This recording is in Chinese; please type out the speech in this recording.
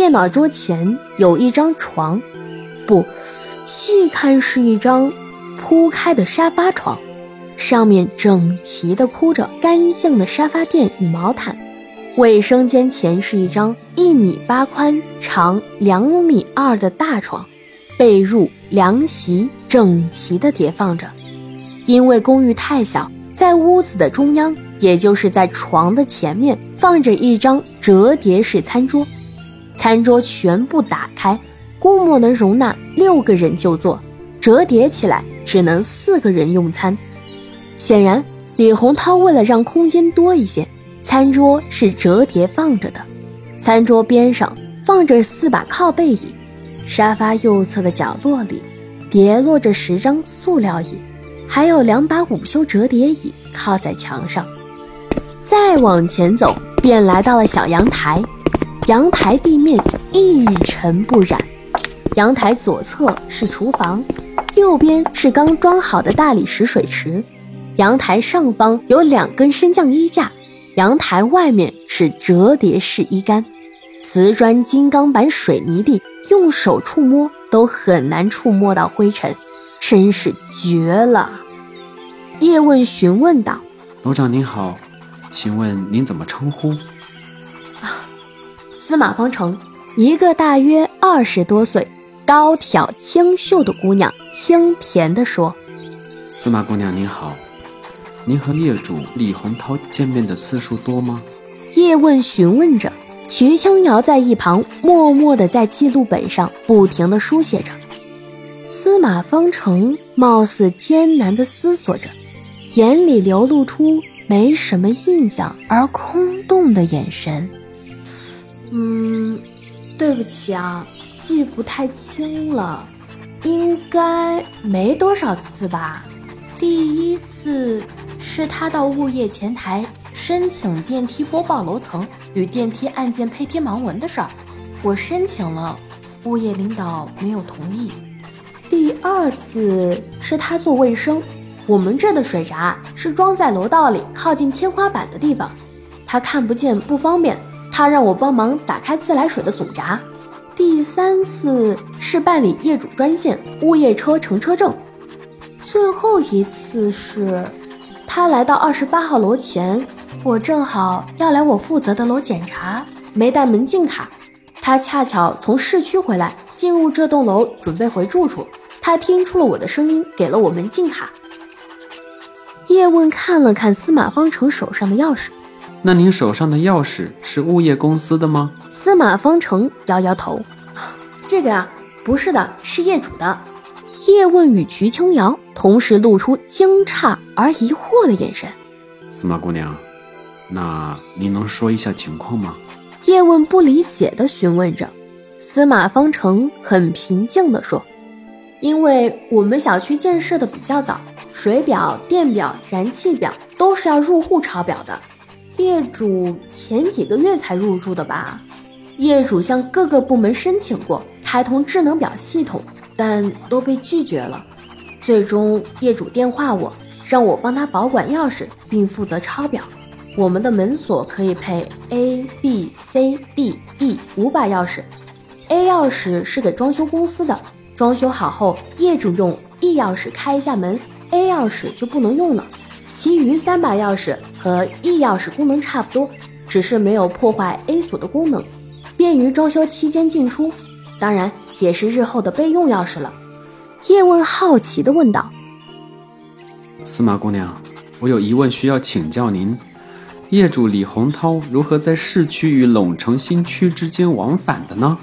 电脑桌前有一张床，不细看是一张铺开的沙发床，上面整齐地铺着干净的沙发垫与毛毯。卫生间前是一张一米八宽、长两米二的大床，被褥、凉席整齐地叠放着。因为公寓太小，在屋子的中央，也就是在床的前面，放着一张折叠式餐桌。餐桌全部打开，估摸能容纳六个人就坐；折叠起来只能四个人用餐。显然，李洪涛为了让空间多一些，餐桌是折叠放着的。餐桌边上放着四把靠背椅，沙发右侧的角落里叠落着十张塑料椅，还有两把午休折叠椅靠在墙上。再往前走，便来到了小阳台。阳台地面一尘不染，阳台左侧是厨房，右边是刚装好的大理石水池。阳台上方有两根升降衣架，阳台外面是折叠式衣杆。瓷砖、金刚板、水泥地，用手触摸都很难触摸到灰尘，真是绝了。叶问询问道：“楼长您好，请问您怎么称呼？”司马方程，一个大约二十多岁、高挑清秀的姑娘，清甜地说：“司马姑娘您好，您和业主李洪涛见面的次数多吗？”叶问询问着，徐清瑶在一旁默默地在记录本上不停地书写着。司马方程貌似艰难地思索着，眼里流露出没什么印象而空洞的眼神。嗯，对不起啊，记不太清了，应该没多少次吧。第一次是他到物业前台申请电梯播报楼层与电梯按键配贴盲文的事儿，我申请了，物业领导没有同意。第二次是他做卫生，我们这的水闸是装在楼道里靠近天花板的地方，他看不见不方便。他让我帮忙打开自来水的总闸。第三次是办理业主专线物业车乘车证。最后一次是，他来到二十八号楼前，我正好要来我负责的楼检查，没带门禁卡。他恰巧从市区回来，进入这栋楼准备回住处。他听出了我的声音，给了我门禁卡。叶问看了看司马方程手上的钥匙。那您手上的钥匙是物业公司的吗？司马方程摇摇头，这个呀，不是的，是业主的。叶问与瞿青瑶同时露出惊诧而疑惑的眼神。司马姑娘，那您能说一下情况吗？叶问不理解地询问着。司马方程很平静地说：“因为我们小区建设的比较早，水表、电表、燃气表都是要入户抄表的。”业主前几个月才入住的吧？业主向各个部门申请过开通智能表系统，但都被拒绝了。最终，业主电话我，让我帮他保管钥匙，并负责抄表。我们的门锁可以配 A、B、C、D、E 五把钥匙，A 钥匙是给装修公司的，装修好后业主用 E 钥匙开一下门，A 钥匙就不能用了。其余三把钥匙和 E 钥匙功能差不多，只是没有破坏 A 锁的功能，便于装修期间进出。当然，也是日后的备用钥匙了。叶问好奇地问道：“司马姑娘，我有疑问需要请教您。业主李洪涛如何在市区与陇城新区之间往返的呢？”